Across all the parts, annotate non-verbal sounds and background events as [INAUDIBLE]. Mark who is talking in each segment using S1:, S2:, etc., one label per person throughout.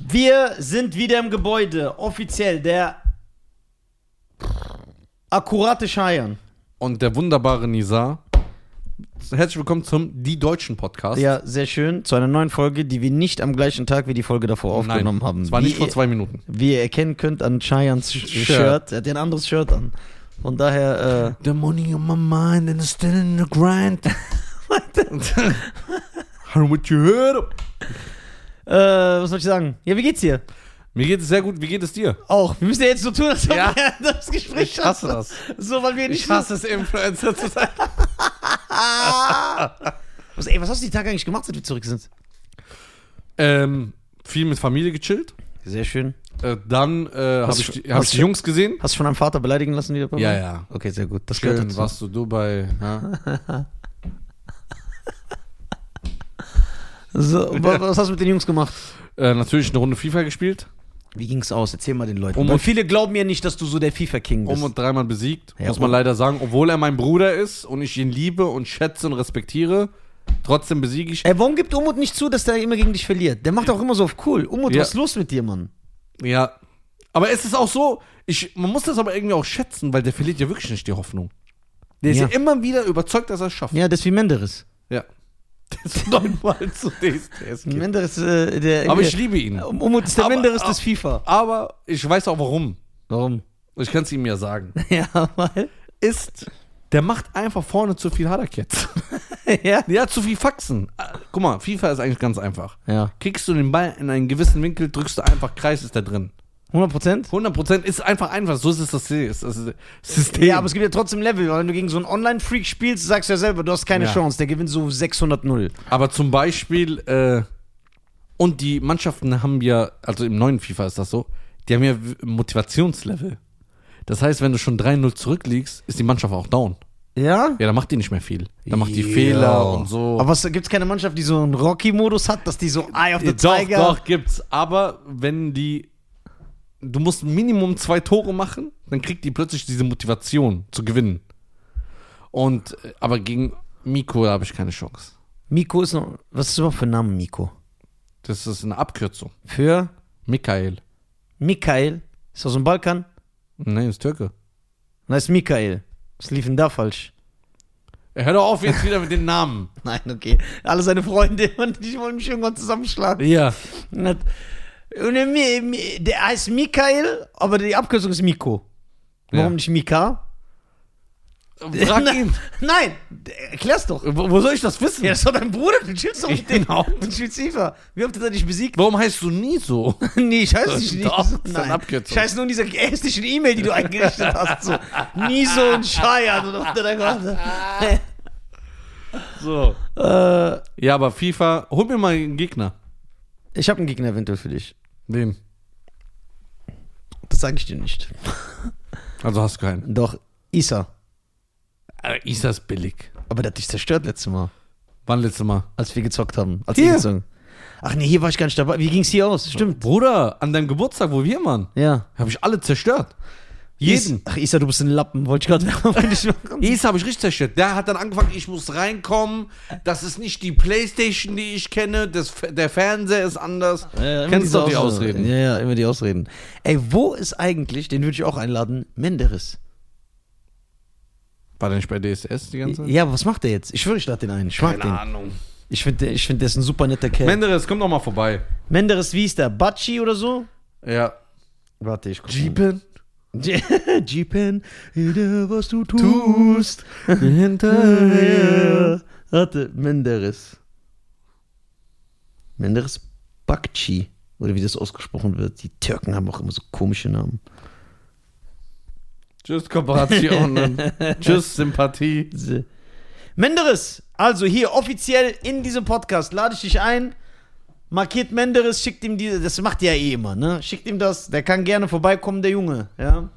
S1: Wir sind wieder im Gebäude. Offiziell der akkurate Scheiern.
S2: Und der wunderbare Nizar. Herzlich willkommen zum Die Deutschen Podcast.
S1: Ja, sehr schön. Zu einer neuen Folge, die wir nicht am gleichen Tag wie die Folge davor aufgenommen
S2: Nein,
S1: haben.
S2: Es war nicht
S1: Wie
S2: vor
S1: ihr-
S2: zwei Minuten.
S1: Wie ihr erkennen könnt an Cheyans Sh- Shirt.
S2: Shirt.
S1: Er hat ja ein anderes Shirt an. Von daher,
S2: The money on my mind and it's still in the grind. What you heard?
S1: Äh, was soll ich sagen? Ja, wie geht's dir?
S2: Mir geht es sehr gut. Wie geht es dir?
S1: Auch. Wir müssen ja jetzt so tun, als ob
S2: Ja.
S1: wir [LAUGHS] das Gespräch
S2: Ich hasse das.
S1: So, weil wir nicht.
S2: Ich hasse es, Influencer zu sein. [LAUGHS]
S1: was, ey, was hast du die Tage eigentlich gemacht, seit wir zurück sind?
S2: ähm, viel mit Familie gechillt.
S1: Sehr schön.
S2: Äh, dann äh, habe
S1: Hast
S2: ich,
S1: du-
S2: die- hab
S1: hast
S2: ich die
S1: du-
S2: Jungs gesehen.
S1: Hast du von deinem Vater beleidigen lassen wieder? Papa?
S2: Ja, ja.
S1: Okay, sehr gut. Das gehört
S2: Schön,
S1: dazu.
S2: warst du Dubai. Ja? [LAUGHS]
S1: So, wa- was hast du mit den Jungs gemacht?
S2: äh, natürlich eine Runde FIFA gespielt.
S1: Wie ging's aus? Erzähl mal den Leuten.
S2: Um
S1: Weil
S2: und-
S1: viele glauben ja nicht, dass du so der FIFA-King bist.
S2: Um und dreimal besiegt,
S1: Ja,
S2: muss man
S1: um-
S2: leider sagen. Obwohl er mein Bruder ist und ich ihn liebe und schätze und respektiere, trotzdem besiege ich.
S1: Ey, warum gibt Umut nicht zu, dass der immer gegen dich verliert? Der macht auch immer so auf cool. Umut,
S2: Ja.
S1: was ist los mit dir, Mann?
S2: Ja. Aber es ist auch so, ich, man muss das aber irgendwie auch schätzen, weil der verliert ja wirklich nicht die Hoffnung. Der ist
S1: Ja.
S2: ja, immer wieder überzeugt, dass er es schafft.
S1: Ja, das ist wie Menderes.
S2: Ja. Das ist neunmal zu DSDS. Kind.
S1: Menderes, äh, der.
S2: Aber ich liebe ihn.
S1: Umut ist der
S2: Aber-
S1: Menderes des FIFA.
S2: Aber ich weiß auch warum.
S1: Warum?
S2: Ich kann es ihm ja sagen. [LAUGHS]
S1: Ja, weil.
S2: Ist, der macht einfach vorne zu viel Haderkets. [LAUGHS]
S1: ja.
S2: Ja, zu viel Faxen. Äh, Guck mal, FIFA ist eigentlich ganz einfach.
S1: Ja.
S2: Kriegst du den Ball in einen gewissen Winkel, drückst du einfach Kreis, ist der drin.
S1: 100 Prozent?
S2: 100% ist einfach einfach. So ist es das System.
S1: Ja, aber es gibt ja trotzdem Level, weil wenn du gegen so einen Online-Freak spielst, sagst du ja selber, du hast keine
S2: Ja.
S1: Chance. Der gewinnt so 600-0.
S2: Aber zum Beispiel, äh, und die Mannschaften haben ja, also im neuen FIFA ist das so, die haben ja Motivationslevel. Das heißt, wenn du schon 3-0 zurückliegst, ist die Mannschaft auch down.
S1: Ja?
S2: Ja, dann macht die nicht mehr viel. Dann macht die
S1: Ja.
S2: Fehler und so.
S1: Aber gibt es keine Mannschaft, die so einen Rocky-Modus hat, dass die so Eye of the
S2: doch,
S1: Tiger.
S2: doch, gibt's. Aber wenn die, du musst Minimum zwei Tore machen, dann kriegt die plötzlich diese Motivation zu gewinnen. Und, äh, aber gegen Miko habe ich keine Chance.
S1: Miko ist noch. Was ist überhaupt für ein Name, Miko?
S2: Das ist eine Abkürzung.
S1: Für
S2: Mikael.
S1: Mikael. Ist aus dem Balkan?
S2: Nee, ist Türke.
S1: Na, ist Mikael. Was lief denn da falsch?
S2: Hör doch auf jetzt wieder mit den Namen. [LAUGHS]
S1: Nein, okay. Alle seine Freunde und [LAUGHS] die wollen mich irgendwann zusammenschlagen.
S2: Ja.
S1: Der, heißt Mikael, aber die Abkürzung ist Miko. Warum
S2: Ja.
S1: nicht Mika?
S2: Frag ihn.
S1: Nein, erklär's doch.
S2: Wo wo soll ich das wissen?
S1: Ja, das ist doch dein Bruder, du chillst doch mit dem.
S2: Genau.
S1: Du spielst FIFA. Wie oft hat er dich besiegt?
S2: Warum heißt du nie so? [LAUGHS]
S1: nee, ich heiße nicht
S2: Doch, ist eine Abkürzung.
S1: Ich heiße nur in dieser hässlichen E-Mail, die du eingerichtet hast. So, Niso und Scheiern. Und unter der Karte. [LAUGHS]
S2: So.
S1: äh,
S2: Ja, aber FIFA, hol mir mal einen Gegner.
S1: ich habe einen Gegner eventuell für dich.
S2: Wen?
S1: Das sage ich dir nicht.
S2: Also hast du keinen.
S1: Doch, Isa.
S2: Äh, Isa ist billig.
S1: Aber der hat dich zerstört letztes Mal,
S2: Wann letztes Mal?
S1: als wir gezockt haben. Als
S2: Hier.
S1: gezockt. Ach nee, hier war ich gar nicht dabei. Wie ging's hier aus? Stimmt.
S2: Bruder, an deinem Geburtstag, wo wir waren,
S1: Ja.
S2: habe ich alle zerstört. Jeden.
S1: Is- Ach, Isa, du bist ein Lappen. Wollte ich gerade [LAUGHS] machen.
S2: Isa habe ich richtig zerstört. Der hat dann angefangen, ich muss reinkommen. Das ist nicht die Playstation, die ich kenne. Das, der Fernseher ist anders.
S1: Ja,
S2: Kennst du die Ausreden?
S1: Ja, ja, immer die Ausreden. Ey, wo ist eigentlich, den würde ich auch einladen, Menderes?
S2: War der nicht bei DSS die ganze Zeit?
S1: Ja, aber was macht der jetzt? Ich schwöre, ich lade den ein. Ich
S2: Keine
S1: den.
S2: Ahnung.
S1: Ich finde, ich find, der ist ein super netter Kerl.
S2: Menderes, komm doch mal vorbei.
S1: Menderes, wie ist der? Batschi oder so?
S2: Ja.
S1: Warte, ich guck
S2: Jeepen. [LAUGHS]
S1: egal, was du tust.
S2: Hinterher.
S1: Warte, Menderes. Menderes Bakci. Oder wie das ausgesprochen wird. Die Türken haben auch immer so komische Namen.
S2: Tschüss, Kooperationen. [LAUGHS] Tschüss, Sympathie.
S1: Menderes, also hier offiziell in diesem Podcast lade ich dich ein. Markiert Menderes, schickt ihm diese, das macht ja eh immer, ne? Schickt ihm das, der kann gerne vorbeikommen, der Junge, ja.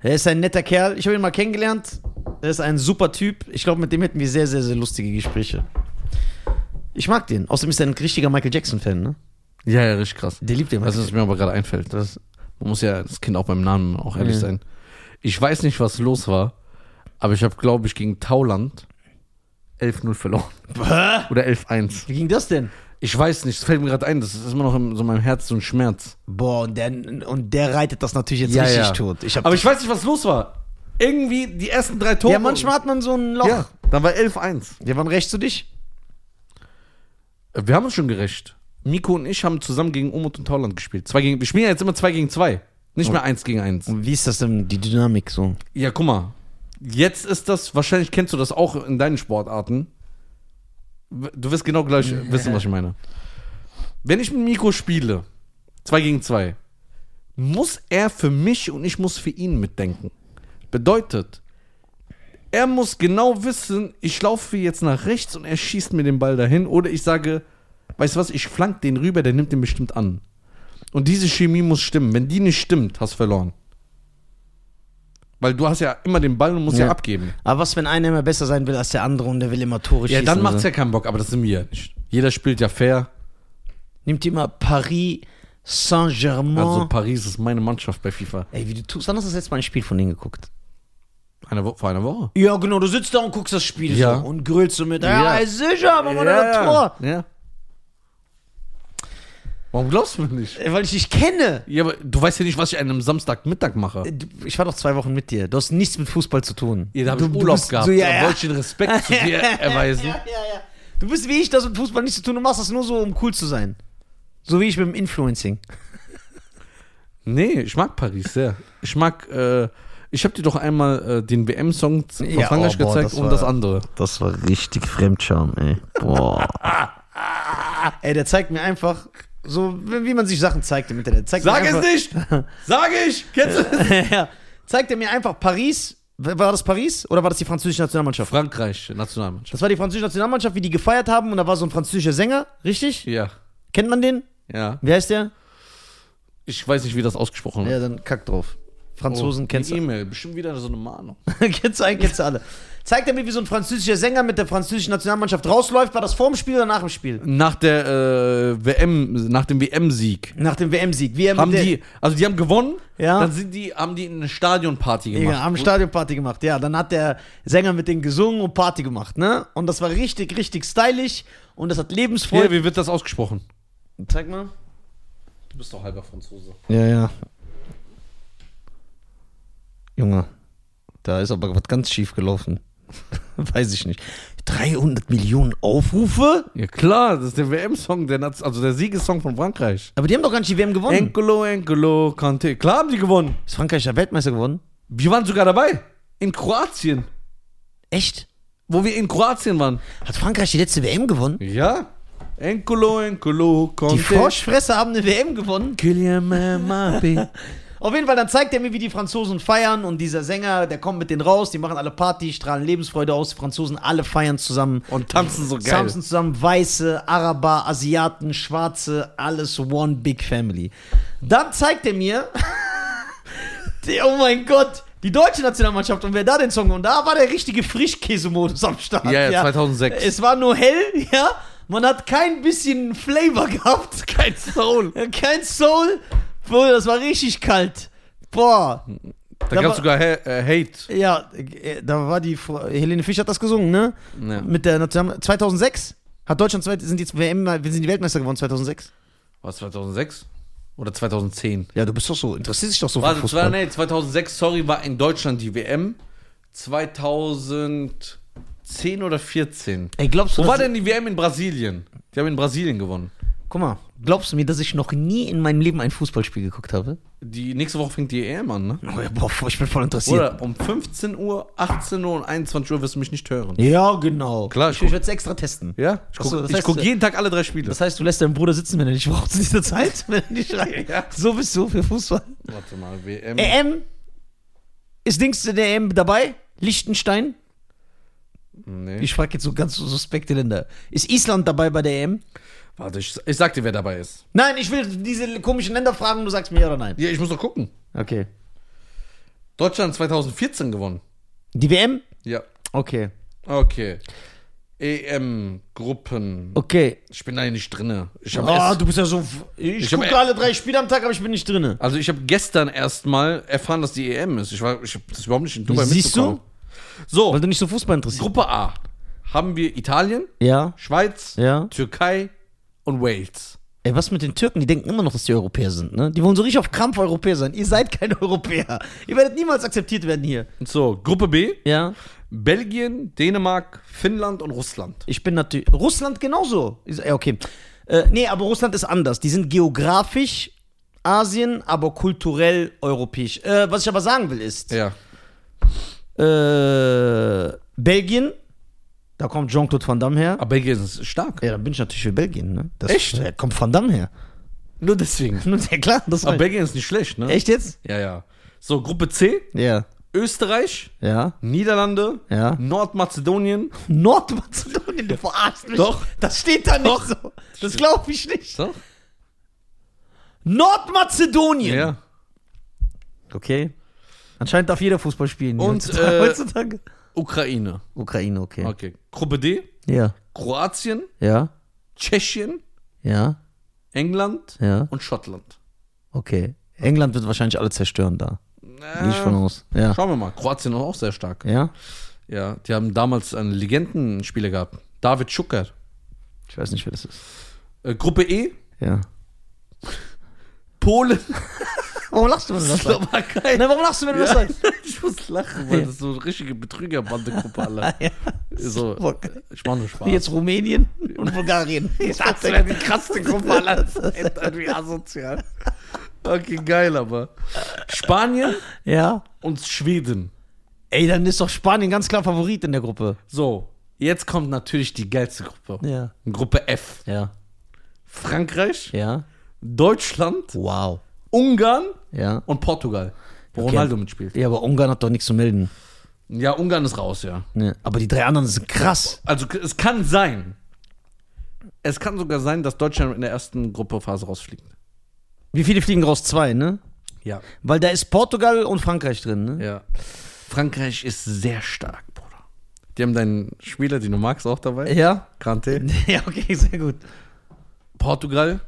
S1: Er ist ein netter Kerl, ich habe ihn mal kennengelernt. Er ist ein super Typ. Ich glaube, mit dem hätten wir sehr, sehr, sehr lustige Gespräche. Ich mag den. Außerdem ist er ein richtiger Michael Jackson-Fan, ne?
S2: Ja, ja, richtig krass.
S1: Der liebt den.
S2: Weißt du, was mir aber gerade einfällt? Das, man muss ja das Kind auch beim Namen auch ehrlich
S1: Ja.
S2: sein. Ich weiß nicht, was los war, aber ich habe, glaube ich, gegen Tauland 11-0 verloren. Oder 11-1.
S1: Wie ging das denn?
S2: Ich weiß nicht, es fällt mir gerade ein, das ist immer noch in so meinem Herz so ein Schmerz.
S1: Boah, und der, und der reitet das natürlich jetzt
S2: Ja,
S1: richtig
S2: ja.
S1: tot. Ich hab
S2: Aber ich weiß nicht, was los war. Irgendwie die ersten drei Tore.
S1: ja, manchmal hat man so ein Loch.
S2: Ja, dann war 11-1.
S1: Ja, wann rächst du dich?
S2: Wir haben uns schon gerecht. Miko und ich haben zusammen gegen Umut und Tauland gespielt. Zwei gegen, wir spielen ja jetzt immer 2 gegen 2. Nicht mehr 1 gegen 1.
S1: Und wie ist das denn, die Dynamik so?
S2: Ja, guck mal. Jetzt ist das, wahrscheinlich kennst du das auch in deinen Sportarten. Du wirst genau gleich wissen, was ich meine. Wenn ich mit Miko spiele, 2 gegen 2, muss er für mich und ich muss für ihn mitdenken. Bedeutet, er muss genau wissen, ich laufe jetzt nach rechts und er schießt mir den Ball dahin. Oder ich sage, weißt du was, ich flank den rüber, der nimmt den bestimmt an. Und diese Chemie muss stimmen. Wenn die nicht stimmt, hast du verloren. Weil du hast ja immer den Ball und musst ja,
S1: Ja.
S2: abgeben.
S1: Aber was, wenn einer immer besser sein will als der andere und der will immer Tore
S2: Ja,
S1: schießen?
S2: dann macht's
S1: so?
S2: ja keinen Bock, aber das sind wir ja nicht. Jeder spielt ja fair.
S1: Nimmt immer Paris Saint-Germain.
S2: Also Paris ist meine Mannschaft bei FIFA.
S1: Ey, wie du tust, wann hast du das letzte Mal ein Spiel von denen geguckt?
S2: Eine Wo vor einer Woche.
S1: Ja, genau, du sitzt da und guckst das Spiel
S2: Ja.
S1: so und grillst so mit.
S2: Ja.
S1: Ja, ist sicher, aber man hat ein Tor.
S2: Ja. Warum glaubst du mir nicht?
S1: Ey, Weil ich dich kenne.
S2: Ja, aber du weißt ja nicht, was ich an einem Samstagmittag mache.
S1: Du- Ich war doch zwei Wochen mit dir. Du hast nichts mit Fußball zu tun.
S2: Ja, da habe
S1: du,
S2: ich Urlaub gehabt.
S1: So, ja,
S2: da
S1: ja.
S2: wollte ich den Respekt zu dir [LAUGHS] erweisen.
S1: Ja, ja, ja. Du bist wie ich, das mit Fußball nichts zu tun. Du machst das nur so, um cool zu sein. So wie ich mit dem Influencing. [LAUGHS]
S2: Nee, ich mag Paris sehr. Ich mag, äh, ich habe dir doch einmal äh, den WM-Song von
S1: Ja,
S2: Frankreich
S1: oh, boah,
S2: gezeigt
S1: das
S2: und
S1: war-
S2: das andere.
S1: Das war richtig Fremdscham, ey. Boah. [LAUGHS] ey, der zeigt mir einfach, so wie man sich Sachen zeigt im Internet. Zeigt
S2: Sag es nicht! Sag ich! Kennst du das? [LAUGHS]
S1: ja. Zeigt er mir einfach Paris. War das Paris oder war das die französische Nationalmannschaft?
S2: Frankreich, Nationalmannschaft.
S1: Das war die französische Nationalmannschaft, wie die gefeiert haben und da war so ein französischer Sänger, richtig?
S2: Ja,
S1: Kennt man den?
S2: ja.
S1: Wie heißt der?
S2: Ich weiß nicht, wie das ausgesprochen wird.
S1: Ja, dann kack drauf. Franzosen
S2: Oh,
S1: kennst du.
S2: E-Mail, bestimmt wieder so eine Mahnung. [LAUGHS]
S1: kennst du einen, kennst du alle. Zeigt er mir, wie so ein französischer Sänger mit der französischen Nationalmannschaft rausläuft. War das vor dem Spiel oder nach dem Spiel?
S2: Nach der äh, WM, nach dem WM-Sieg
S1: Nach dem WM-Sieg. Wie er
S2: haben
S1: mit der,
S2: die, also die haben gewonnen,
S1: Ja.
S2: dann sind die, haben die eine Stadionparty gemacht.
S1: Ja, haben Stadionparty gemacht. Ja, dann hat der Sänger mit denen gesungen und Party gemacht, ne? Und das war richtig, richtig stylisch und das hat
S2: Hier,
S1: Lebensfreude.
S2: wie wird das ausgesprochen?
S1: Zeig mal.
S2: Du bist doch halber Franzose.
S1: Ja, ja. Junge, da ist aber was ganz schief gelaufen. [LAUGHS] Weiß ich nicht. 300 Millionen Aufrufe?
S2: Ja klar, das ist der WM-Song, der, Naz- also der Siegessong von Frankreich.
S1: Aber die haben doch gar nicht die WM gewonnen.
S2: Encolo, Encolo, Kante. Klar haben die gewonnen.
S1: Ist Frankreich der Weltmeister geworden?
S2: Wir waren sogar dabei. In Kroatien.
S1: Echt?
S2: Wo wir in Kroatien waren.
S1: Hat Frankreich die letzte WM gewonnen?
S2: Ja. Encolo, Encolo, Kante.
S1: Die Froschfresser haben eine WM gewonnen.
S2: Kylian Mbappé. [LAUGHS]
S1: Auf jeden Fall, dann zeigt er mir, wie die Franzosen feiern und dieser Sänger, der kommt mit denen raus, die machen alle Party, strahlen Lebensfreude aus, die Franzosen alle feiern zusammen.
S2: Und tanzen so geil.
S1: Tanzen zusammen, Weiße, Araber, Asiaten, Schwarze, alles one big family. Dann zeigt er mir, [LAUGHS] die, oh mein Gott, die deutsche Nationalmannschaft und wer da den Song und da war der richtige Frischkäse-Modus am Start.
S2: Ja, ja, 2006.
S1: Es war nur hell, ja. Man hat kein bisschen Flavor gehabt.
S2: Kein Soul. [LAUGHS]
S1: Kein Soul. Boah, das war richtig kalt. Boah.
S2: Da
S1: Da
S2: gab es sogar ha äh, Hate.
S1: Ja, äh, da war die Frau, Helene Fischer hat das gesungen, ne?
S2: Ja.
S1: Mit der National 2006 hat Deutschland sind die WM, sind die Weltmeister geworden 2006.
S2: War es 2006? Oder 2010?
S1: Ja, du bist doch so, interessierst dich doch so
S2: Warte,
S1: für Fußball.
S2: nee, 2006, sorry, war in Deutschland die WM. 2010 oder 14.
S1: Ey, glaubst du,
S2: Wo war denn die WM in Brasilien? Die haben in Brasilien gewonnen.
S1: Guck mal, glaubst du mir, dass ich noch nie in meinem Leben ein Fußballspiel geguckt habe?
S2: Die nächste Woche fängt die EM an, ne?
S1: Oh, ja, boah, ich bin voll interessiert.
S2: Oder um 15 Uhr, 18 Uhr und 21 Uhr wirst du mich nicht hören.
S1: Ja, genau.
S2: Klar,
S1: ich,
S2: ich
S1: werde es extra testen.
S2: Ja? Ich gucke
S1: das heißt,
S2: guck
S1: äh,
S2: jeden Tag alle drei Spiele.
S1: Das heißt, du lässt deinen Bruder sitzen, wenn er nicht braucht in dieser Zeit, wenn er nicht [LAUGHS] rein.
S2: Ja.
S1: So bist du für Fußball.
S2: Warte mal, WM.
S1: EM ist Dings der EM dabei? Liechtenstein?
S2: Nee.
S1: Ich frage jetzt so ganz suspekte Länder. Ist Island dabei bei der EM?
S2: Warte, ich, ich sag dir, wer dabei ist.
S1: Nein, ich will diese komischen Länder fragen du sagst mir ja oder nein.
S2: Ja, ich muss doch gucken.
S1: Okay.
S2: Deutschland 2014 gewonnen.
S1: Die WM?
S2: Ja.
S1: Okay.
S2: Okay. EM-Gruppen.
S1: Okay.
S2: Ich bin da nicht drinne. Ich hab
S1: Oh,
S2: erst,
S1: du bist ja so. Ich,
S2: Ich hab
S1: gucke
S2: e-
S1: alle drei Spiele am Tag, aber ich bin nicht drinne.
S2: also ich habe gestern erst mal erfahren, dass die EM ist. Ich, war, ich habe das überhaupt nicht in Dubai
S1: Siehst du?
S2: mitbekommen. So,
S1: Weil du nicht so Fußball interessierst.
S2: Gruppe A haben wir Italien,
S1: Ja.
S2: Schweiz,
S1: Ja.
S2: Türkei, und Wales.
S1: Ey, was mit den Türken? Die denken immer noch, dass die Europäer sind, ne? Die wollen so richtig auf Krampf Europäer sein. Ihr seid keine [LAUGHS] Europäer. Ihr werdet niemals akzeptiert werden hier.
S2: So, Gruppe B.
S1: Ja?
S2: Belgien, Dänemark, Finnland und Russland.
S1: Ich bin natürlich. Russland genauso. Ja, okay. Äh, nee, aber Russland ist anders. Die sind geografisch Asien, aber kulturell europäisch. Äh, was ich aber sagen will ist,
S2: Ja.
S1: äh, Belgien, da kommt Jean-Claude Van Damme her.
S2: Aber Belgien ist stark.
S1: Ja, dann bin ich natürlich für Belgien, ne? Das,
S2: Echt?
S1: Da kommt Van Damme her.
S2: Nur deswegen. [LAUGHS]
S1: Ja, klar, das
S2: Aber. Belgien ist nicht schlecht, ne?
S1: Echt jetzt?
S2: Ja, ja. So, Gruppe C.
S1: Ja.
S2: Österreich,
S1: Ja.
S2: Niederlande,
S1: Ja.
S2: Nordmazedonien.
S1: Nordmazedonien, du verarschst mich.
S2: Doch.
S1: Das steht da nicht
S2: Doch.
S1: so. Das glaube ich nicht.
S2: So?
S1: Nordmazedonien.
S2: Ja.
S1: Okay. Anscheinend darf jeder Fußball spielen.
S2: Und,
S1: heutzutage.
S2: äh, [LAUGHS]
S1: heutzutage.
S2: Ukraine.
S1: Ukraine, okay.
S2: Okay. Gruppe D.
S1: Ja.
S2: Kroatien,
S1: Ja.
S2: Tschechien,
S1: Ja.
S2: England
S1: Ja.
S2: und Schottland.
S1: Okay. England wird wahrscheinlich alle zerstören da. Gehe ich von aus. Ja.
S2: Schauen wir mal. Kroatien ist auch sehr stark.
S1: Ja?
S2: Ja, die haben damals einen Legendenspieler gehabt. David Schucker.
S1: Ich weiß nicht, wer das ist.
S2: Äh, Gruppe E.
S1: Ja.
S2: Polen. [LAUGHS]
S1: Warum lachst du, wenn du das sagst? Nein, warum lachst du, wenn du das
S2: Ja,
S1: sagst? [LAUGHS]
S2: ich muss lachen, weil das so eine richtige Betrügerbandegruppe alle. [LAUGHS]
S1: Ja.
S2: So, ich mach nur Spaß.
S1: Jetzt Rumänien und Bulgarien. [LAUGHS]
S2: das wäre die krasseste Gruppe aller Zeiten. Wie asozial. Okay, geil, aber. Spanien
S1: Ja.
S2: und Schweden.
S1: Ey, dann ist doch Spanien ganz klar Favorit in der Gruppe.
S2: So, jetzt kommt natürlich die geilste Gruppe.
S1: Ja.
S2: Gruppe F.
S1: Ja.
S2: Frankreich,
S1: Ja.
S2: Deutschland,
S1: Wow.
S2: Ungarn
S1: Ja.
S2: und Portugal. Wo
S1: Okay.
S2: Ronaldo mitspielt.
S1: Ja, aber Ungarn hat doch nichts zu melden.
S2: Ja, Ungarn ist raus, ja.
S1: Ne. Aber die drei anderen sind krass.
S2: Also es kann sein. Es kann sogar sein, dass Deutschland in der ersten Gruppephase rausfliegt.
S1: Wie viele fliegen raus? Zwei, ne?
S2: Ja.
S1: Weil da ist Portugal und Frankreich drin, ne?
S2: Ja. Frankreich ist sehr stark, Bruder. Die haben deinen Spieler, den du magst, auch dabei.
S1: Ja?
S2: Kante. [LAUGHS]
S1: Ja, okay, sehr gut.
S2: Portugal,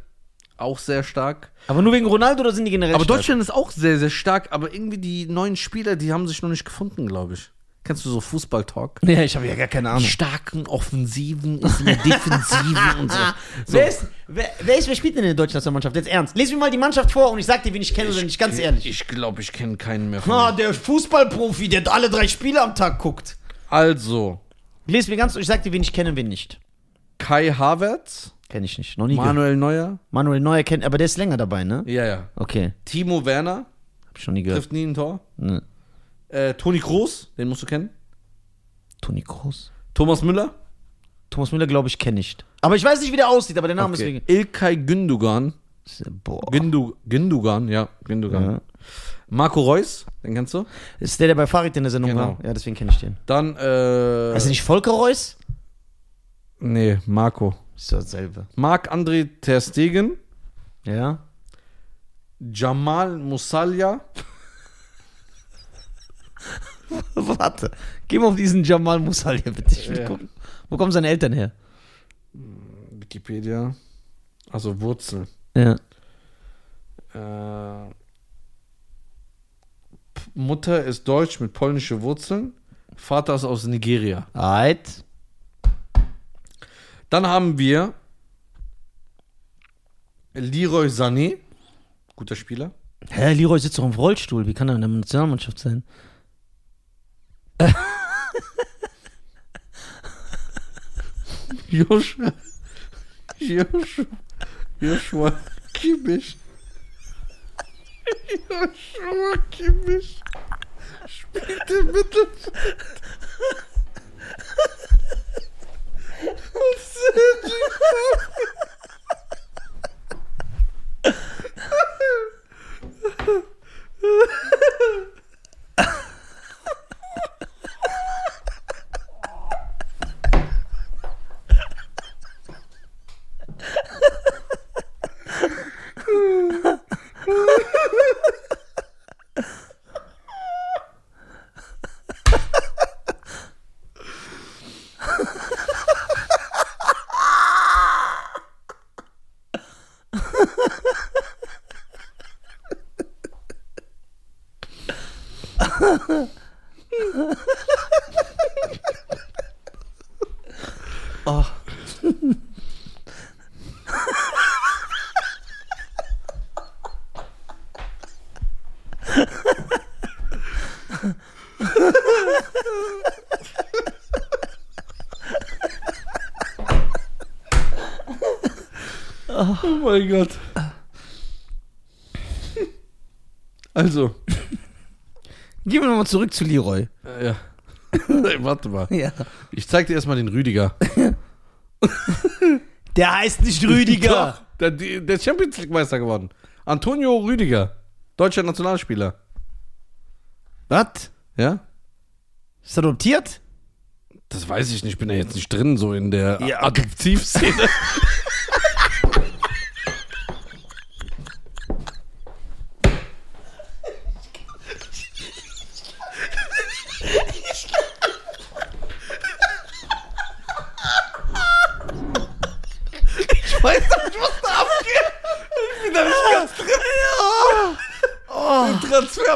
S2: auch sehr stark.
S1: Aber nur wegen Ronaldo oder sind die generell
S2: Aber
S1: stark?
S2: Deutschland ist auch sehr, sehr stark, aber irgendwie die neuen Spieler, die haben sich noch nicht gefunden, glaube ich. Kennst du so Fußball-Talk? [LAUGHS]
S1: Ja, ich habe ja gar keine
S2: Die
S1: Ahnung.
S2: starken Offensiven ist in der Defensive und so. [LAUGHS] so.
S1: Wer, ist, wer, wer, ist, wer spielt denn in der deutschen Nationalmannschaft? Jetzt ernst. Lies mir mal die Mannschaft vor und ich sag dir, wen ich kenne oder nicht, ganz ehrlich.
S2: Ich glaube, ich kenne keinen mehr
S1: Ah, der Fußballprofi, der alle drei Spiele am Tag guckt.
S2: Also,
S1: Lies mir ganz, ich sag dir, wen ich kenne und wen nicht.
S2: Kai Havertz,
S1: Kenne ich nicht. Noch nie.
S2: Manuel Neuer.
S1: Manuel Neuer kennt, aber der ist länger dabei, ne?
S2: Ja, ja.
S1: Okay.
S2: Timo Werner,
S1: Hab ich noch nie gehört.
S2: trifft nie ein Tor.
S1: Ne.
S2: Äh, Toni Kroos, den musst du kennen.
S1: Toni Kroos.
S2: Thomas Müller.
S1: Thomas Müller, glaube ich, kenne ich. Aber ich weiß nicht, wie der aussieht, aber der Name
S2: Okay.
S1: ist
S2: Ilkay Gündogan.
S1: wegen. Boah.
S2: Gündu, Gündogan, ja, Gündogan.
S1: Ja.
S2: Marco Reus, den kennst du?
S1: Ist der, der bei Farid in der Sendung
S2: Genau.
S1: war? Ja, deswegen kenne ich den.
S2: Dann, äh.
S1: Er nicht Volker Reus?
S2: nee, Marco.
S1: Ist dasselbe.
S2: Marc-André Ter Stegen.
S1: Ja?
S2: Jamal Musalia. [LAUGHS]
S1: Warte. Geh mal auf diesen Jamal Musal hier, bitte. Ich will
S2: Ja.
S1: gucken. Wo kommen seine Eltern her?
S2: Wikipedia. Also Wurzel.
S1: Ja.
S2: Äh, Mutter ist deutsch mit polnische Wurzeln. Vater ist aus Nigeria.
S1: Alright.
S2: Dann haben wir Leroy Sané. Guter Spieler.
S1: Hä, Leroy sitzt doch im Rollstuhl. Wie kann er in der Nationalmannschaft sein?
S2: Joshua. Joshua. Joshua Kimmich. Joshua Kimmich. Spielt im Mittelfeld. Ha ha ha.
S1: oh.
S2: oh mein Gott. Also.
S1: Gehen wir nochmal zurück zu Leroy.
S2: äh, ja. [LAUGHS] Warte mal.
S1: Ja.
S2: Ich zeig dir erstmal den Rüdiger. [LAUGHS]
S1: Der heißt nicht Rüdiger. [LAUGHS]
S2: Doch, der, der Champions League Meister geworden. Antonio Rüdiger. Deutscher Nationalspieler.
S1: Was?
S2: Ja?
S1: Ist er adoptiert?
S2: Das weiß ich nicht. Ich bin ja jetzt nicht drin, so in der
S1: Ja.
S2: Adoptivszene. Ich weiß nicht, was da abgeht. Ich bin da nicht ganz drin.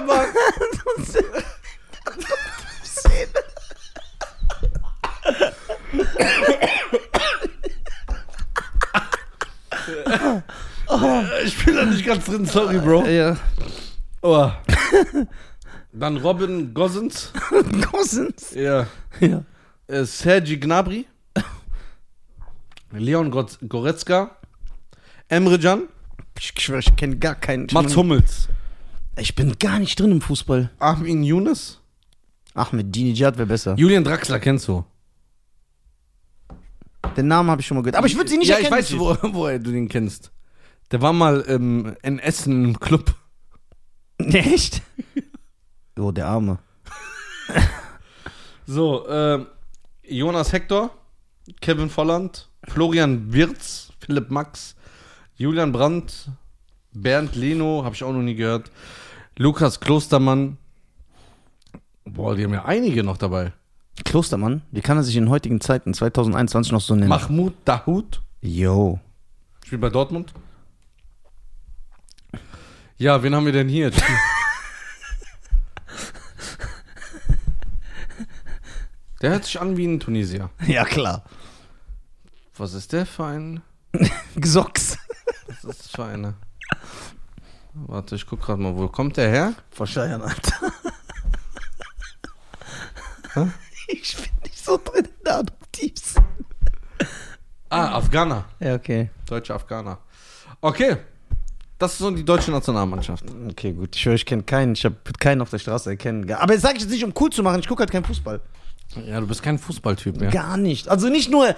S2: Transfermarkt. [LAUGHS] Ich bin da nicht ganz drin, sorry, Bro.
S1: Ja.
S2: Oh. Dann Robin Gosens.
S1: Cousins. [LAUGHS]
S2: Ja.
S1: Ja.
S2: Äh, Sergi Gnabry. Leon Goretzka. Emre Can.
S1: Ich schwöre, ich kenne gar keinen.
S2: Mats Hummels.
S1: Ich bin gar nicht drin im Fußball.
S2: Armin Younes.
S1: Ahmed Dinijad wäre besser.
S2: Julian Draxler kennst du.
S1: Den Namen habe ich schon mal gehört. Aber ich würde sie nicht
S2: ja,
S1: erkennen.
S2: ich weiß, wo, woher du den kennst. Der war mal ähm, in Essen im Club. [LAUGHS]
S1: Echt? Oh, der Arme. [LAUGHS]
S2: So, ähm, Jonas Hector, Kevin Volland, Florian Wirz, Philipp Max, Julian Brandt, Bernd Leno, habe ich auch noch nie gehört, Lukas Klostermann. Boah, die haben ja einige noch dabei.
S1: Klostermann, wie kann er sich in heutigen Zeiten, 2021, noch so nennen?
S2: Mahmoud Dahoud,
S1: Yo.
S2: spielt bei Dortmund. Ja, wen haben wir denn hier? [LAUGHS] Der hört sich an wie ein Tunesier.
S1: Ja, klar.
S2: Was ist der für ein? [LAUGHS]
S1: Gesocks.
S2: Was ist das für eine? Warte, ich guck gerade mal, wo kommt der her?
S1: Verscheiern, Alter. ich bin nicht so drin in der Adoptivs.
S2: Ah, Afghaner.
S1: Ja, okay.
S2: Deutsche Afghaner. Okay. Das ist so die deutsche Nationalmannschaft.
S1: Okay, gut. Ich höre, ich kenne keinen. Ich habe keinen auf der Straße erkennen. Aber das sage ich jetzt nicht, um cool zu machen. Ich gucke halt keinen Fußball.
S2: Ja, du bist kein Fußballtyp mehr.
S1: Gar nicht. Also nicht nur,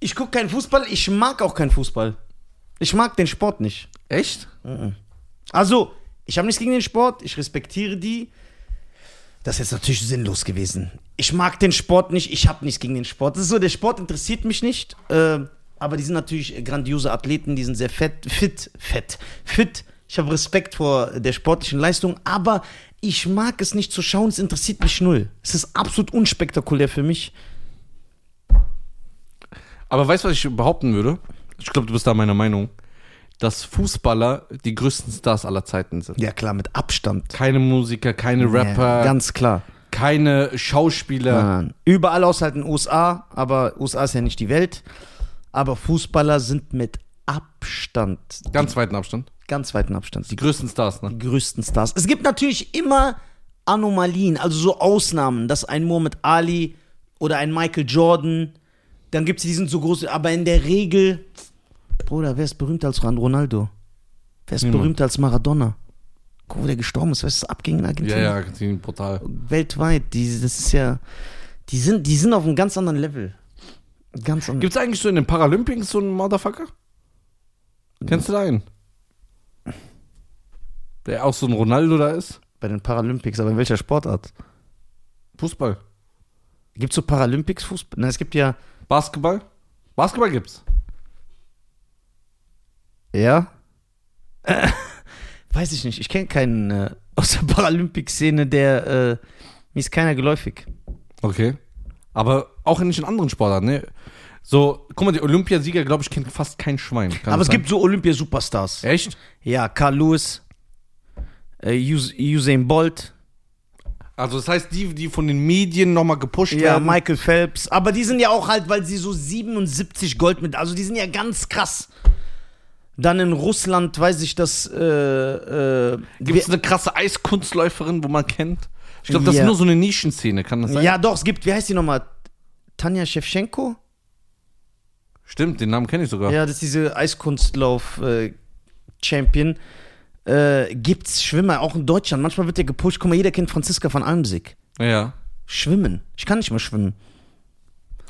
S1: ich gucke keinen Fußball, ich mag auch keinen Fußball. Ich mag den Sport nicht.
S2: Echt?
S1: Also, ich habe nichts gegen den Sport, ich respektiere die. Das ist jetzt natürlich sinnlos gewesen. Ich mag den Sport nicht, ich habe nichts gegen den Sport. Das ist so, der Sport interessiert mich nicht. Äh, aber die sind natürlich grandiose Athleten, die sind sehr fett, fit, fett, fit. Ich habe Respekt vor der sportlichen Leistung, aber ich mag es nicht zu schauen, es interessiert mich null. Es ist absolut unspektakulär für mich.
S2: Aber weißt du, was ich behaupten würde? Ich glaube, du bist da meiner Meinung, dass Fußballer die größten Stars aller Zeiten sind.
S1: Ja, klar, mit Abstand.
S2: Keine Musiker, keine Rapper,
S1: Ja, ganz klar.
S2: keine Schauspieler.
S1: Nein. Überall außer halt in den USA, aber USA ist ja nicht die Welt. Aber Fußballer sind mit Abstand,
S2: Ganz weiten Abstand.
S1: ganz weiten Abstand,
S2: Die
S1: die,
S2: größten Stars, ne?
S1: die größten Stars. Es gibt natürlich immer Anomalien, also so Ausnahmen, dass ein Muhammad Ali oder ein Michael Jordan, dann gibt es, die sind so groß, aber in der Regel, Bruder, wer ist berühmter als Ronaldo? Wer ist
S2: Niemand.
S1: berühmter als Maradona? Guck, wo der gestorben ist, weißt du, was abging in
S2: Ja,
S1: Argentinien?
S2: ja, Argentinien, brutal.
S1: weltweit. Die, das ist ja, die sind, die sind auf einem ganz anderen Level. Ganz anderen.
S2: Gibt es eigentlich so in den Paralympics so einen Motherfucker? Kennst du da einen? Der auch so ein Ronaldo da ist?
S1: Bei den Paralympics, aber in welcher Sportart?
S2: Fußball.
S1: Gibt es so Paralympics Fußball? Nein, es gibt ja.
S2: Basketball? Basketball gibt's.
S1: Ja? Äh, [LAUGHS] weiß ich nicht. Ich kenne keinen äh, aus der [LAUGHS] Paralympic-Szene, der. Äh, mir ist keiner geläufig.
S2: Okay. Aber auch nicht in anderen Sportarten, ne? So, guck mal, die Olympiasieger, glaube ich, kennt fast kein Schwein. Kann
S1: aber es
S2: sein?
S1: gibt so Olympia-Superstars.
S2: Echt?
S1: Ja, Carl Lewis, äh, Us Usain Bolt,
S2: Also, das heißt, die, die von den Medien nochmal gepusht
S1: ja,
S2: werden.
S1: Michael Phelps. Aber die sind ja auch halt, weil sie so 77 Gold mit. Also die sind ja ganz krass. Dann in Russland weiß ich, dass. Äh, äh,
S2: Gibt es eine krasse Eiskunstläuferin, wo man kennt? Ich glaube, das
S1: Ja.
S2: ist nur so eine Nischenszene, kann das sein?
S1: ja, doch, es gibt, wie heißt die nochmal? Tanja Shevchenko?
S2: Stimmt, den Namen kenne ich sogar.
S1: Ja, das ist diese Eiskunstlauf-Champion. Äh, gibt's Schwimmer, auch in Deutschland. Manchmal wird der gepusht. Guck mal, jeder kennt Franziska von Almsick.
S2: ja.
S1: Schwimmen. Ich kann nicht mehr schwimmen.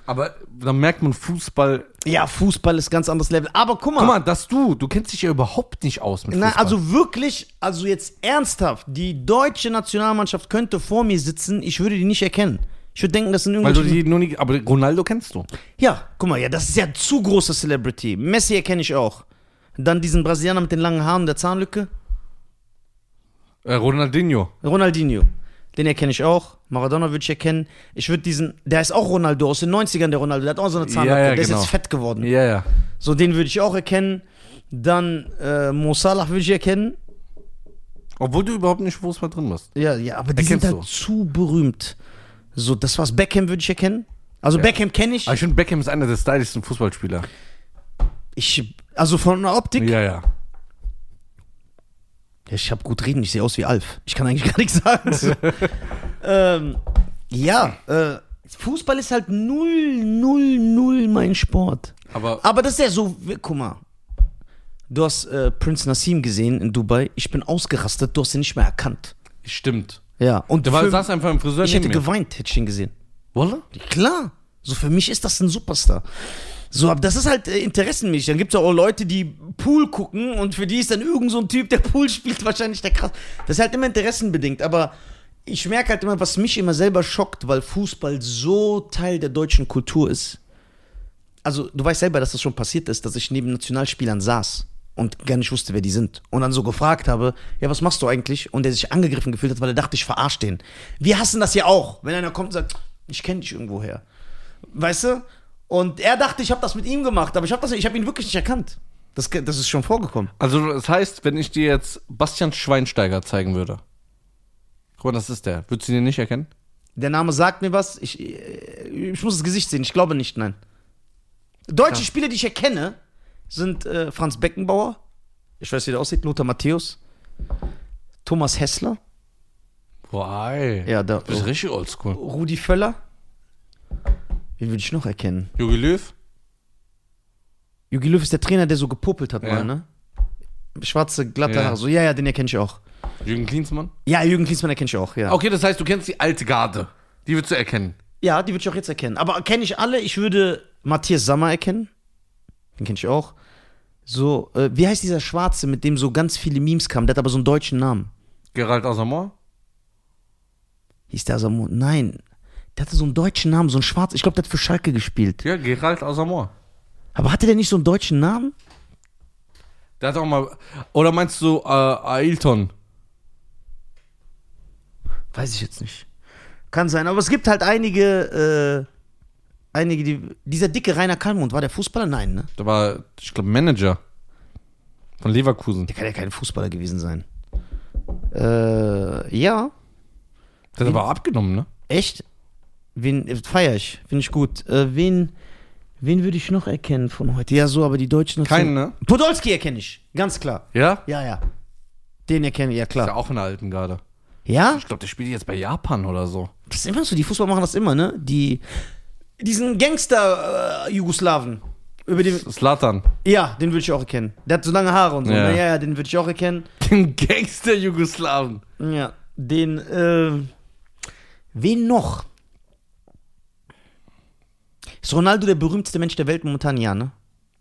S2: Aber dann merkt man Fußball.
S1: Ja, Fußball ist ganz anderes Level. Aber guck mal.
S2: Guck mal, dass du, du kennst dich ja überhaupt nicht aus mit
S1: Na,
S2: Fußball.
S1: also wirklich, also jetzt ernsthaft, die deutsche Nationalmannschaft könnte vor mir sitzen, ich würde die nicht erkennen. Ich würde denken, das sind
S2: Weil du
S1: irgendwelche.
S2: die nur nicht. Aber Ronaldo kennst du.
S1: ja, guck mal, ja, das ist ja zu große Celebrity. Messi erkenne ich auch. Dann diesen Brasilianer mit den langen Haaren und der Zahnlücke.
S2: Äh, Ronaldinho.
S1: Ronaldinho. Den erkenne ich auch. Maradona würde ich erkennen. Ich würde diesen, der ist auch Ronaldo aus den 90ern, der Ronaldo. Der hat auch so eine Zahnlücke.
S2: Ja, ja,
S1: der ist
S2: genau.
S1: jetzt fett geworden.
S2: Ja, ja.
S1: So, den würde ich auch erkennen. Dann äh, Mo Salah würde ich erkennen.
S2: Obwohl du überhaupt nicht Fußball drin bist.
S1: Ja, ja, aber die
S2: Erkennst
S1: sind halt
S2: du?
S1: zu berühmt. So, das war's. Beckham würde ich erkennen. Also Beckham kenne ich.
S2: Aber ich finde, Beckham ist einer der stylischsten Fußballspieler.
S1: ich. Also von der Optik.
S2: Ja, ja.
S1: Ja, ich habe gut reden, ich sehe aus wie Alf. Ich kann eigentlich [LAUGHS] gar nichts sagen. [LAUGHS] Ähm, ja, äh, Fußball ist halt null, null, null mein Sport.
S2: Aber
S1: Aber das ist ja so, guck mal. Du hast äh, Prince Nassim gesehen in Dubai. Ich bin ausgerastet, du hast ihn nicht mehr erkannt.
S2: stimmt.
S1: Ja, und
S2: Der war,
S1: für,
S2: saß einfach im Friseur
S1: ich hätte
S2: neben mir.
S1: geweint, hätte ich ihn gesehen.
S2: Wolle?
S1: Klar. So für mich ist das ein Superstar. So, aber das ist halt äh, interessenmäßig. Dann gibt es auch Leute, die Pool gucken und für die ist dann irgend so ein Typ, der [LAUGHS] Pool spielt, wahrscheinlich der krass. Das ist halt immer interessenbedingt. Aber ich merke halt immer, was mich immer selber schockt, weil Fußball so Teil der deutschen Kultur ist. Also, du weißt selber, dass das schon passiert ist, dass ich neben Nationalspielern saß und gar nicht wusste, wer die sind. Und dann so gefragt habe, ja, was machst du eigentlich? Und der sich angegriffen gefühlt hat, weil er dachte, ich verarsche den. Wir hassen das ja auch, wenn einer kommt und sagt, ich kenne dich irgendwoher. Weißt du? Und er dachte, ich habe das mit ihm gemacht, aber ich habe das, ihn wirklich nicht erkannt. Das, das ist schon vorgekommen.
S2: Also, das heißt, wenn ich dir jetzt Bastian Schweinsteiger zeigen würde. Guck mal, das ist der. Würdest du den nicht erkennen?
S1: Der Name sagt mir was. Ich, äh, ich muss das Gesicht sehen. Ich glaube nicht, nein. Deutsche
S2: Ja.
S1: Spieler, die ich erkenne, sind äh, Franz Beckenbauer. Ich weiß, wie der aussieht. Lothar Matthäus. Thomas Hessler.
S2: Boah, ey.
S1: Ja, da.
S2: Du bist richtig oldschool.
S1: Rudi Völler. Wen würde ich noch erkennen?
S2: Jogi Löw?
S1: Jogi Löw ist der Trainer, der so gepuppelt hat
S2: Ja.
S1: mal, ne? Schwarze, glatte
S2: Ja.
S1: Haare. So, ja, ja, den erkenne ich auch.
S2: Jürgen Klinsmann?
S1: Ja, Jürgen Klinsmann erkenne ich auch, ja.
S2: Okay, das heißt, du kennst die alte Garde. Die würdest du erkennen.
S1: Ja, die würde ich auch jetzt erkennen. Aber kenne ich alle? Ich würde Matthias Sammer erkennen. Den kenne ich auch. So, äh, wie heißt dieser Schwarze, mit dem so ganz viele Memes kamen? Der hat aber so einen deutschen Namen.
S2: Gerald Asamoah?
S1: Hieß der Samu? Nein. Der hatte so einen deutschen Namen, so ein Schwarz. Ich glaube, der hat für Schalke gespielt.
S2: Ja, Gerald Asamoah.
S1: Aber hatte der nicht so einen deutschen Namen?
S2: Der hat auch mal. Oder meinst du äh, Ailton?
S1: Weiß ich jetzt nicht. Kann sein. Aber es gibt halt einige, äh, einige, die. Dieser dicke Rainer Kallmund, war der Fußballer? Nein, ne?
S2: Der war, ich glaube, Manager. Von Leverkusen.
S1: Der kann ja kein Fußballer gewesen sein. Äh, ja.
S2: Der hat aber abgenommen, ne?
S1: Echt? Wen feier ich? Finde ich gut. Äh, wen, wen würde ich noch erkennen von heute? Ja, so, aber die Deutschen.
S2: Keinen, ne?
S1: Podolski erkenne ich. Ganz klar.
S2: Ja?
S1: Ja, ja. Den erkenne ich, ja
S2: Ist ja
S1: klar.
S2: auch in der alten Garde.
S1: Ja?
S2: Ich glaube, der spielt jetzt bei Japan oder so.
S1: Das ist immer so. Die Fußballer machen das immer, ne? Die. Diesen Gangster-Jugoslawen. über den.
S2: Slatan.
S1: Ja, den würde ich auch erkennen. Der hat so lange Haare und so.
S2: Ja.
S1: Ja, ja, ja den würde ich auch erkennen.
S2: Den Gangster-Jugoslawen.
S1: Ja. Den, äh. Wen noch? Ist Ronaldo der berühmteste Mensch der Welt momentan? Ja, ne?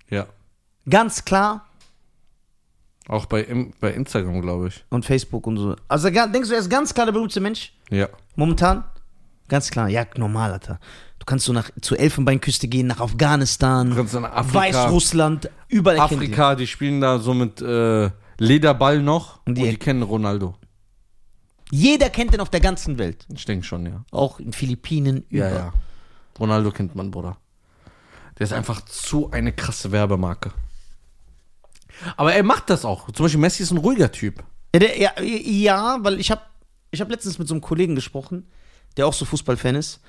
S2: Ja.
S1: Ganz klar.
S2: Auch bei, bei Instagram, glaube ich.
S1: Und Facebook und so. Also denkst du, er ist ganz klar der berühmteste Mensch?
S2: Ja.
S1: Momentan? Ganz klar. Ja, normal, Alter. Du kannst so nach, zur Elfenbeinküste gehen, nach Afghanistan,
S2: Du kannst nach Afrika.
S1: Weißrussland, überall.
S2: Afrika, die spielen da so mit äh, Lederball noch und
S1: Und
S2: die,
S1: die-
S2: kennen Ronaldo.
S1: Jeder kennt den auf der ganzen Welt.
S2: Ich denke schon, ja.
S1: Auch in Philippinen,
S2: Ja,
S1: überall.
S2: ja. Ronaldo kennt man, Bruder. Der ist einfach zu eine krasse Werbemarke. Aber er macht das auch. Zum Beispiel Messi ist ein ruhiger Typ.
S1: Ja, der, ja, ja, weil ich habe ich hab letztens mit so einem Kollegen gesprochen, der auch so Fußballfan ist.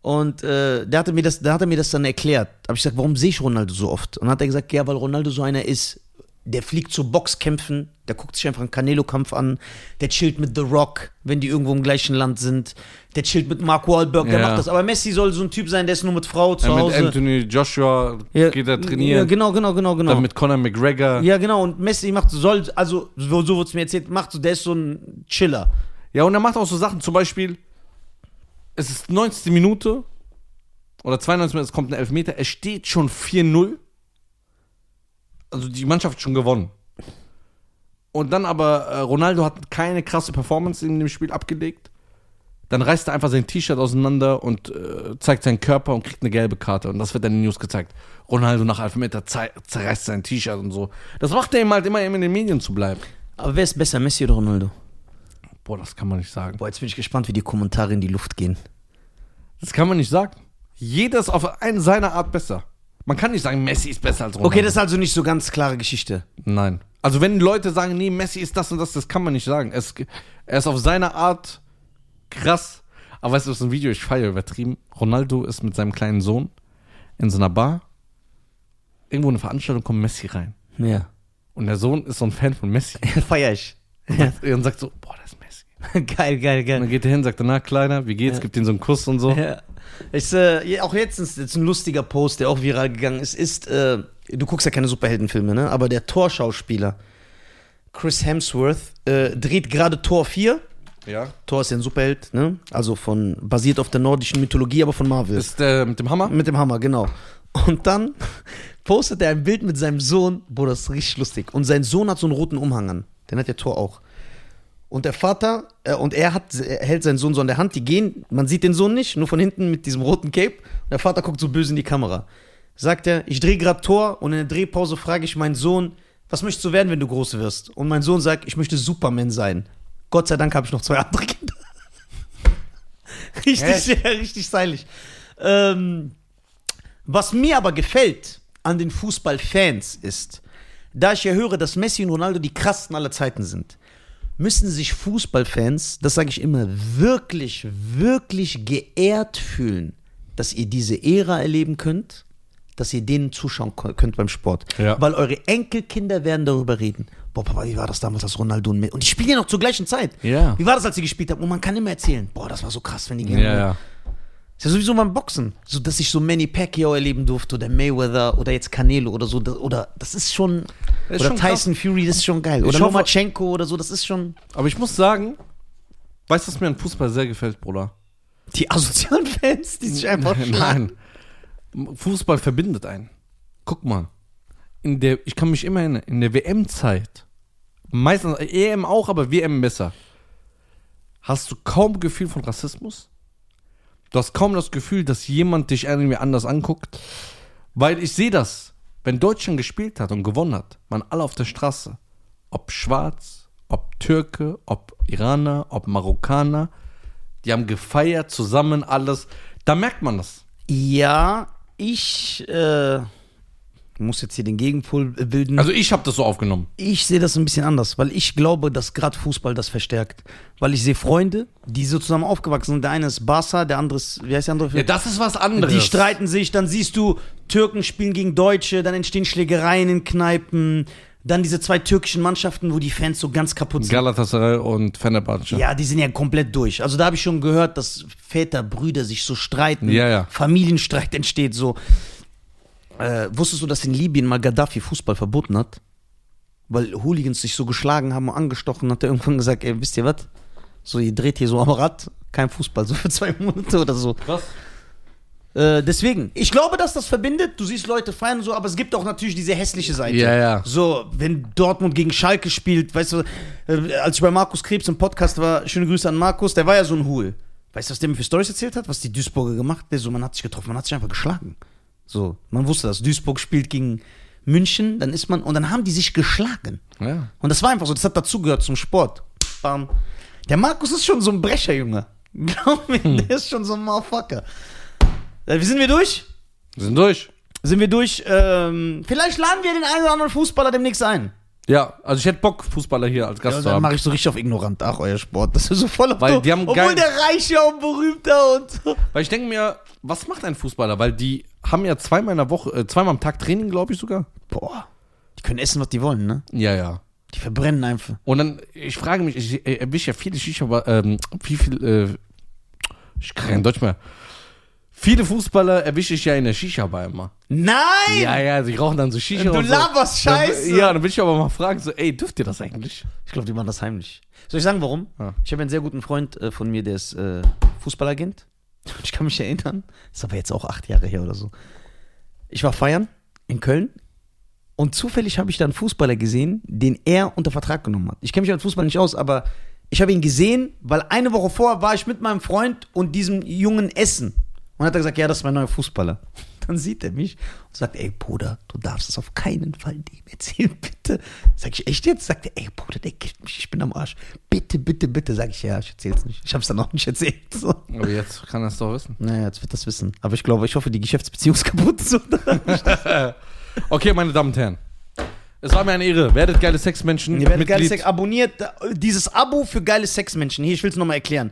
S1: Und äh, der, hatte mir das, der hatte mir das dann erklärt. Habe ich gesagt, warum sehe ich Ronaldo so oft? Und dann hat er gesagt, ja, weil Ronaldo so einer ist. Der fliegt zu Boxkämpfen, der guckt sich einfach einen Canelo-Kampf an, der chillt mit The Rock, wenn die irgendwo im gleichen Land sind, der chillt mit Mark Wahlberg, der
S2: Ja.
S1: macht das. Aber Messi soll so ein Typ sein, der ist nur mit Frau zu
S2: Ja, mit
S1: Hause.
S2: Anthony Joshua
S1: Ja,
S2: geht er
S1: Ja,
S2: trainieren.
S1: genau, genau, genau, genau.
S2: Dann mit Conor McGregor.
S1: ja, genau. Und Messi macht, soll, also, so, so wurde es mir erzählt, macht so, der ist so ein Chiller.
S2: Ja, und er macht auch so Sachen, zum Beispiel, es ist 90. Minute oder 92 Minuten, es kommt ein Elfmeter, es steht schon 4-0. Also die Mannschaft schon gewonnen. Und dann aber, äh, Ronaldo hat keine krasse Performance in dem Spiel abgelegt. Dann reißt er einfach sein T-Shirt auseinander und äh, zeigt seinen Körper und kriegt eine gelbe Karte. Und das wird dann in den News gezeigt. Ronaldo nach Elfmeter zerreißt sein T-Shirt und so. Das macht er ihm halt immer, immer in den Medien zu bleiben.
S1: Aber wer ist besser, Messi oder Ronaldo?
S2: Boah, das kann man nicht sagen.
S1: Boah, jetzt bin ich gespannt, wie die Kommentare in die Luft gehen.
S2: Das kann man nicht sagen. Jeder ist auf eine seine Art besser. Man kann nicht sagen, Messi ist besser als Ronaldo.
S1: Okay, das ist also nicht so ganz klare Geschichte.
S2: Nein. Also wenn Leute sagen, nee, Messi ist das und das, das kann man nicht sagen. Es, er ist auf seine Art krass. Aber weißt du, das ist ein Video, ich feiere übertrieben. Ronaldo ist mit seinem kleinen Sohn in so einer Bar. Irgendwo eine Veranstaltung kommt Messi rein.
S1: Ja.
S2: Und der Sohn ist so ein Fan von Messi. [LAUGHS]
S1: Feier ich.
S2: Und sagt so, boah, das ist Messi. [LAUGHS]
S1: geil, geil,
S2: Und
S1: geil.
S2: dann geht er hin, sagt na Kleiner, wie geht's? Gibt ihm so einen Kuss und so.
S1: Ja. Ist, äh, auch jetzt ist jetzt ein lustiger Post, der auch viral gegangen ist, ist, äh, du guckst ja keine Superheldenfilme, ne? Aber der Torschauspieler Chris Hemsworth äh, dreht gerade Tor 4.
S2: Ja.
S1: Thor ist ja ein Superheld, ne? Also von, basiert auf der nordischen Mythologie, aber von Marvel.
S2: Ist der mit dem Hammer?
S1: Mit dem Hammer, genau. Und dann [LAUGHS] postet er ein Bild mit seinem Sohn. Boah, das ist richtig lustig. Und sein Sohn hat so einen roten Umhang an. Den hat der Tor auch. Und der Vater, äh, und er, hat, er hält seinen Sohn so an der Hand. Die gehen, man sieht den Sohn nicht, nur von hinten mit diesem roten Cape. Und der Vater guckt so böse in die Kamera. Sagt er, ich drehe gerade Tor und in der Drehpause frage ich meinen Sohn, was möchtest du werden, wenn du groß wirst? Und mein Sohn sagt, ich möchte Superman sein. Gott sei Dank habe ich noch zwei andere Kinder. [LAUGHS] richtig, ja, richtig stylisch. Ähm, was mir aber gefällt an den Fußballfans ist, da ich ja höre, dass Messi und Ronaldo die krassesten aller Zeiten sind, müssen sich Fußballfans, das sage ich immer, wirklich, wirklich geehrt fühlen, dass ihr diese Ära erleben könnt, dass ihr denen zuschauen könnt beim Sport.
S2: Ja.
S1: Weil eure Enkelkinder werden darüber reden. Boah, Papa, wie war das damals, als Ronaldo und Messi... Und die spielen ja noch zur gleichen Zeit.
S2: Ja.
S1: Wie war das, als sie gespielt haben? Und man kann immer erzählen, boah, das war so krass, wenn die
S2: Ja, ja.
S1: ist ja sowieso beim Boxen. So, dass ich so Manny Pacquiao erleben durfte oder Mayweather oder jetzt Canelo oder so. Oder das ist schon.
S2: Das
S1: oder
S2: krass.
S1: Tyson Fury, das ist schon geil. Oder
S2: Ich hoffe-
S1: Lomachenko oder so, das ist schon.
S2: Aber ich muss sagen, weißt du, was mir an Fußball sehr gefällt, Bruder?
S1: Die asozialen Fans, die sich einfach schlagen. [LAUGHS]
S2: Nein. Fußball verbindet einen. Guck mal. In der, ich kann mich immer erinnern, in der WM-Zeit, meistens EM auch, aber WM besser, hast du kaum Gefühl von Rassismus. Du hast kaum das Gefühl, dass jemand dich irgendwie anders anguckt. Weil ich sehe das, wenn Deutschland gespielt hat und gewonnen hat, waren alle auf der Straße. Ob schwarz, ob Türke, ob Iraner, ob Marokkaner. Die haben gefeiert zusammen alles. Da merkt man das.
S1: Ja, ich äh, muss jetzt hier den Gegenpol äh, bilden.
S2: Also ich habe das so aufgenommen.
S1: ich sehe das ein bisschen anders, weil ich glaube, dass gerade Fußball das verstärkt. Weil ich sehe Freunde, die so zusammen aufgewachsen sind. Der eine ist Barca, der andere ist, wie heißt der andere?
S2: Ja, das ist was anderes.
S1: Die streiten sich, dann siehst du, Türken spielen gegen Deutsche, dann entstehen Schlägereien in Kneipen, dann diese zwei türkischen Mannschaften, wo die Fans so ganz kaputt sind.
S2: Galatasaray und Fenerbahce.
S1: Ja, die sind ja komplett durch. Also da habe ich schon gehört, dass Väter, Brüder sich so streiten,
S2: Ja, ja.
S1: Familienstreit entsteht so. Äh, wusstest du, dass in Libyen mal Gaddafi Fußball verboten hat? Weil Hooligans sich so geschlagen haben und angestochen, hat er irgendwann gesagt, ey, wisst ihr was? So, ihr dreht hier so am Rad, kein Fußball, so für zwei [LAUGHS] Monate oder so.
S2: Was?
S1: Äh, deswegen, ich glaube, dass das verbindet. Du siehst Leute feiern und so, aber es gibt auch natürlich diese hässliche Seite.
S2: Ja, ja.
S1: So, wenn Dortmund gegen Schalke spielt, weißt du, äh, als ich bei Markus Krebs im Podcast war, schöne Grüße an Markus, der war ja so ein Hul. Weißt du, was der mir für Stories erzählt hat? Was die Duisburger gemacht? Der so, man hat sich getroffen, man hat sich einfach geschlagen. So, man wusste das. Duisburg spielt gegen München, dann ist man, und dann haben die sich geschlagen.
S2: Ja.
S1: Und das war einfach so, das hat dazugehört zum Sport. Bam. Der Markus ist schon so ein Brecher, Junge. [LAUGHS] Glaub mir, der ist schon so ein Motherfucker. Äh, Wie sind wir durch?
S2: Wir sind durch.
S1: Sind wir durch? Ähm, vielleicht laden wir den einen oder anderen Fußballer demnächst ein.
S2: Ja, also ich hätte Bock, Fußballer hier als Gast
S1: Ja,
S2: zu
S1: dann
S2: haben.
S1: mache ich so richtig auf ignorant. Ach, euer Sport. Das ist so voll auf
S2: Weil die haben
S1: Obwohl der Reiche und berühmter und so.
S2: Weil ich denke mir, was macht ein Fußballer? Weil die haben ja zweimal in der Woche, äh, zweimal am Tag Training, glaube ich sogar.
S1: Boah. Die können essen, was die wollen, ne?
S2: Ja, ja.
S1: Die verbrennen einfach.
S2: Und dann, ich frage mich, ich erwische ja viele Shisha, aber ähm, wie viel, äh, ich kann kein Deutsch mehr. Viele Fußballer erwische ich ja in der Shisha-Bar immer.
S1: Nein!
S2: Ja, ja, sie rauchen dann so Shisha
S1: Du
S2: und so.
S1: laberst Scheiße.
S2: Dann, ja, dann will ich aber mal fragen, so, ey, dürft ihr das eigentlich?
S1: Ich glaube, die machen das heimlich. Soll ich sagen, warum?
S2: Ja.
S1: Ich habe einen sehr guten Freund äh, von mir, der ist äh, Fußballagent. Ich kann mich erinnern. ist aber jetzt auch acht Jahre her oder so. Ich war feiern in Köln und zufällig habe ich da einen Fußballer gesehen, den er unter Vertrag genommen hat. Ich kenne mich mit Fußball nicht aus, aber ich habe ihn gesehen, weil eine Woche vorher war ich mit meinem Freund und diesem Jungen essen. Und hat er gesagt, ja, das ist mein neuer Fußballer. [LAUGHS] Dann sieht er mich und sagt, ey Bruder, du darfst es auf keinen Fall dem erzählen, [LAUGHS] bitte. Sag ich, echt jetzt? Sagt er, ey Bruder, der killt mich, ich bin am Arsch. Bitte, bitte, bitte. Sag ich, ja, ich erzähl's nicht. Ich hab's dann auch nicht erzählt. So.
S2: Aber jetzt kann er es doch wissen.
S1: Naja, jetzt wird das wissen. Aber ich glaube, ich hoffe, die Geschäftsbeziehung ist kaputt. So. [LAUGHS]
S2: Okay, meine Damen und Herren. Es war mir eine Ehre. Werdet geile Sexmenschen.
S1: Ihr werdet geile. Sex abonniert dieses Abo für geile Sexmenschen. Hier, ich will es nochmal erklären.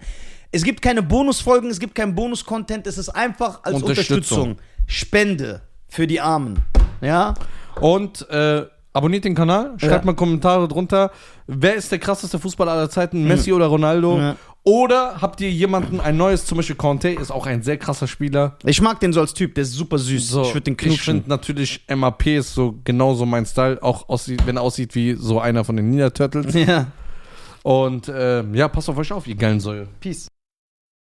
S1: Es gibt keine Bonusfolgen, es gibt keinen Bonus-Content, es ist einfach als
S2: Unterstützung.
S1: Unterstützung. Spende für die Armen. Ja?
S2: Und äh, abonniert den Kanal, schreibt
S1: Ja.
S2: mal Kommentare drunter. Wer ist der krasseste Fußballer aller Zeiten? Messi oder Ronaldo?
S1: Ja.
S2: Oder habt ihr jemanden, ein neues, zum Beispiel Conte, ist auch ein sehr krasser Spieler.
S1: Ich mag den so als Typ, der ist super süß. ich würde den
S2: Ich
S1: knutschen.
S2: finde natürlich, MAP ist so genauso mein Style, auch aussieht, wenn er aussieht wie so einer von den Ninja Turtles.
S1: ja.
S2: Und äh, ja, passt auf euch auf, ihr geilen Säue.
S1: Peace.